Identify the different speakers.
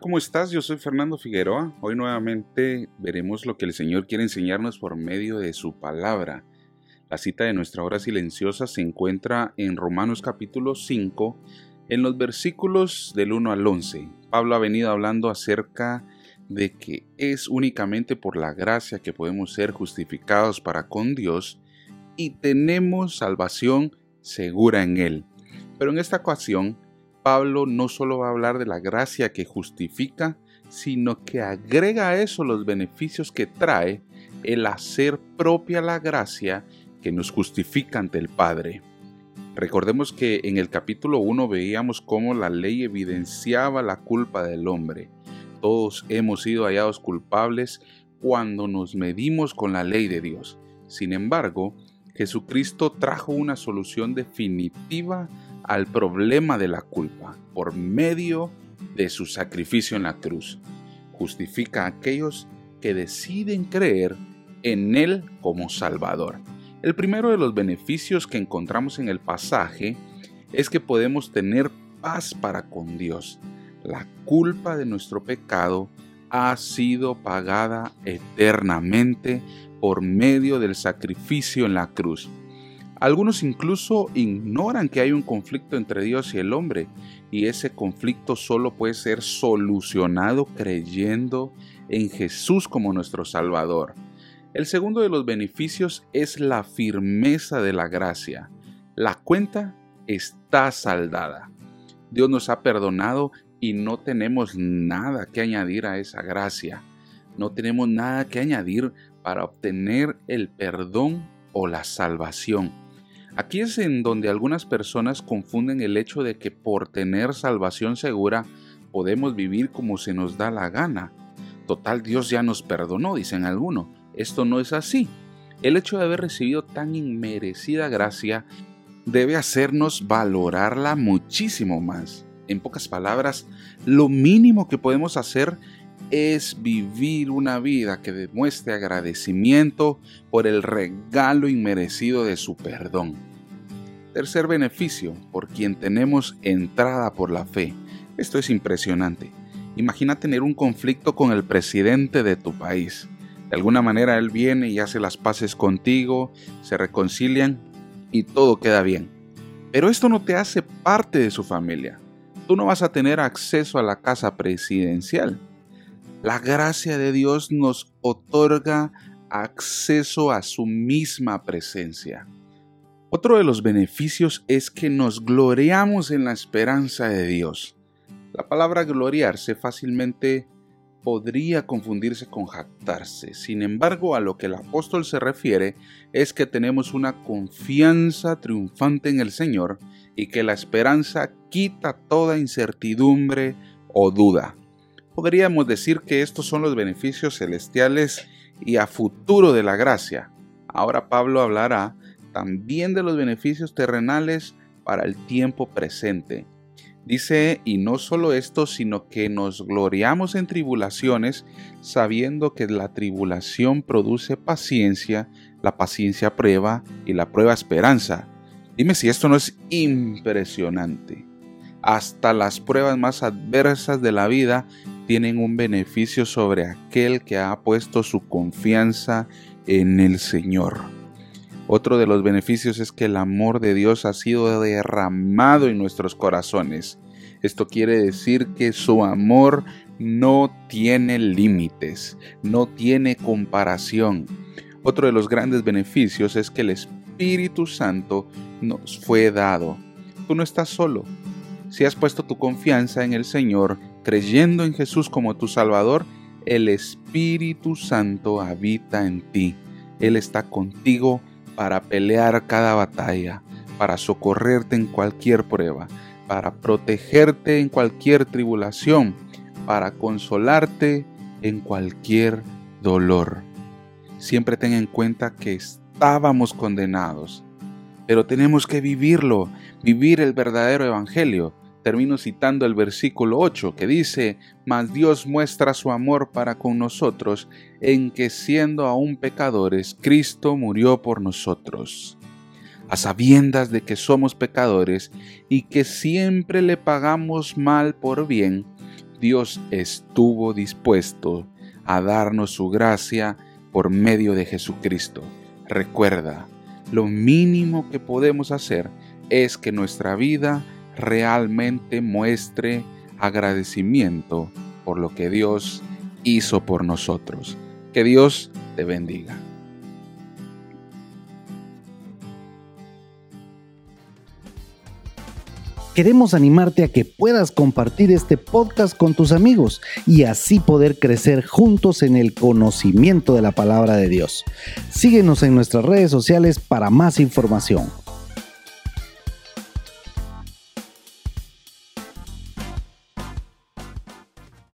Speaker 1: ¿Cómo estás? Yo soy Fernando Figueroa. Hoy nuevamente veremos lo que el Señor quiere enseñarnos por medio de su palabra. La cita de nuestra hora silenciosa se encuentra en Romanos capítulo 5, en los versículos del 1 al 11. Pablo ha venido hablando acerca de que es únicamente por la gracia que podemos ser justificados para con Dios y tenemos salvación segura en Él. Pero en esta ocasión Pablo no solo va a hablar de la gracia que justifica, sino que agrega a eso los beneficios que trae el hacer propia la gracia que nos justifica ante el Padre. Recordemos que en el capítulo 1 veíamos cómo la ley evidenciaba la culpa del hombre. Todos hemos sido hallados culpables cuando nos medimos con la ley de Dios. Sin embargo, Jesucristo trajo una solución definitiva al problema de la culpa por medio de su sacrificio en la cruz. Justifica a aquellos que deciden creer en Él como Salvador. El primero de los beneficios que encontramos en el pasaje es que podemos tener paz para con Dios. La culpa de nuestro pecado ha sido pagada eternamente por medio del sacrificio en la cruz. Algunos incluso ignoran que hay un conflicto entre Dios y el hombre y ese conflicto solo puede ser solucionado creyendo en Jesús como nuestro Salvador. El segundo de los beneficios es la firmeza de la gracia. La cuenta está saldada. Dios nos ha perdonado y no tenemos nada que añadir a esa gracia. No tenemos nada que añadir para obtener el perdón o la salvación. Aquí es en donde algunas personas confunden el hecho de que por tener salvación segura podemos vivir como se nos da la gana. Total, Dios ya nos perdonó, dicen algunos. Esto no es así. El hecho de haber recibido tan inmerecida gracia debe hacernos valorarla muchísimo más. En pocas palabras, lo mínimo que podemos hacer es vivir una vida que demuestre agradecimiento por el regalo inmerecido de su perdón. Tercer beneficio, por quien tenemos entrada por la fe. Esto es impresionante. Imagina tener un conflicto con el presidente de tu país. De alguna manera él viene y hace las paces contigo, se reconcilian y todo queda bien. Pero esto no te hace parte de su familia. Tú no vas a tener acceso a la casa presidencial. La gracia de Dios nos otorga acceso a su misma presencia. Otro de los beneficios es que nos gloriamos en la esperanza de Dios. La palabra gloriarse fácilmente podría confundirse con jactarse. Sin embargo, a lo que el apóstol se refiere es que tenemos una confianza triunfante en el Señor y que la esperanza quita toda incertidumbre o duda. Podríamos decir que estos son los beneficios celestiales y a futuro de la gracia. Ahora Pablo hablará también de los beneficios terrenales para el tiempo presente. Dice, y no solo esto, sino que nos gloriamos en tribulaciones, sabiendo que la tribulación produce paciencia, la paciencia prueba y la prueba esperanza. Dime si esto no es impresionante. Hasta las pruebas más adversas de la vida tienen un beneficio sobre aquel que ha puesto su confianza en el Señor. Otro de los beneficios es que el amor de Dios ha sido derramado en nuestros corazones. Esto quiere decir que su amor no tiene límites, no tiene comparación. Otro de los grandes beneficios es que el Espíritu Santo nos fue dado. Tú no estás solo. Si has puesto tu confianza en el Señor, creyendo en Jesús como tu Salvador, el Espíritu Santo habita en ti. Él está contigo para pelear cada batalla, para socorrerte en cualquier prueba, para protegerte en cualquier tribulación, para consolarte en cualquier dolor. Siempre ten en cuenta que estábamos condenados, pero tenemos que vivirlo, vivir el verdadero evangelio. Termino citando el versículo 8 que dice, Mas Dios muestra su amor para con nosotros en que siendo aún pecadores, Cristo murió por nosotros. A sabiendas de que somos pecadores y que siempre le pagamos mal por bien, Dios estuvo dispuesto a darnos su gracia por medio de Jesucristo. Recuerda, lo mínimo que podemos hacer es que nuestra vida realmente muestre agradecimiento por lo que Dios hizo por nosotros. Que Dios te bendiga.
Speaker 2: Queremos animarte a que puedas compartir este podcast con tus amigos y así poder crecer juntos en el conocimiento de la palabra de Dios. Síguenos en nuestras redes sociales para más información.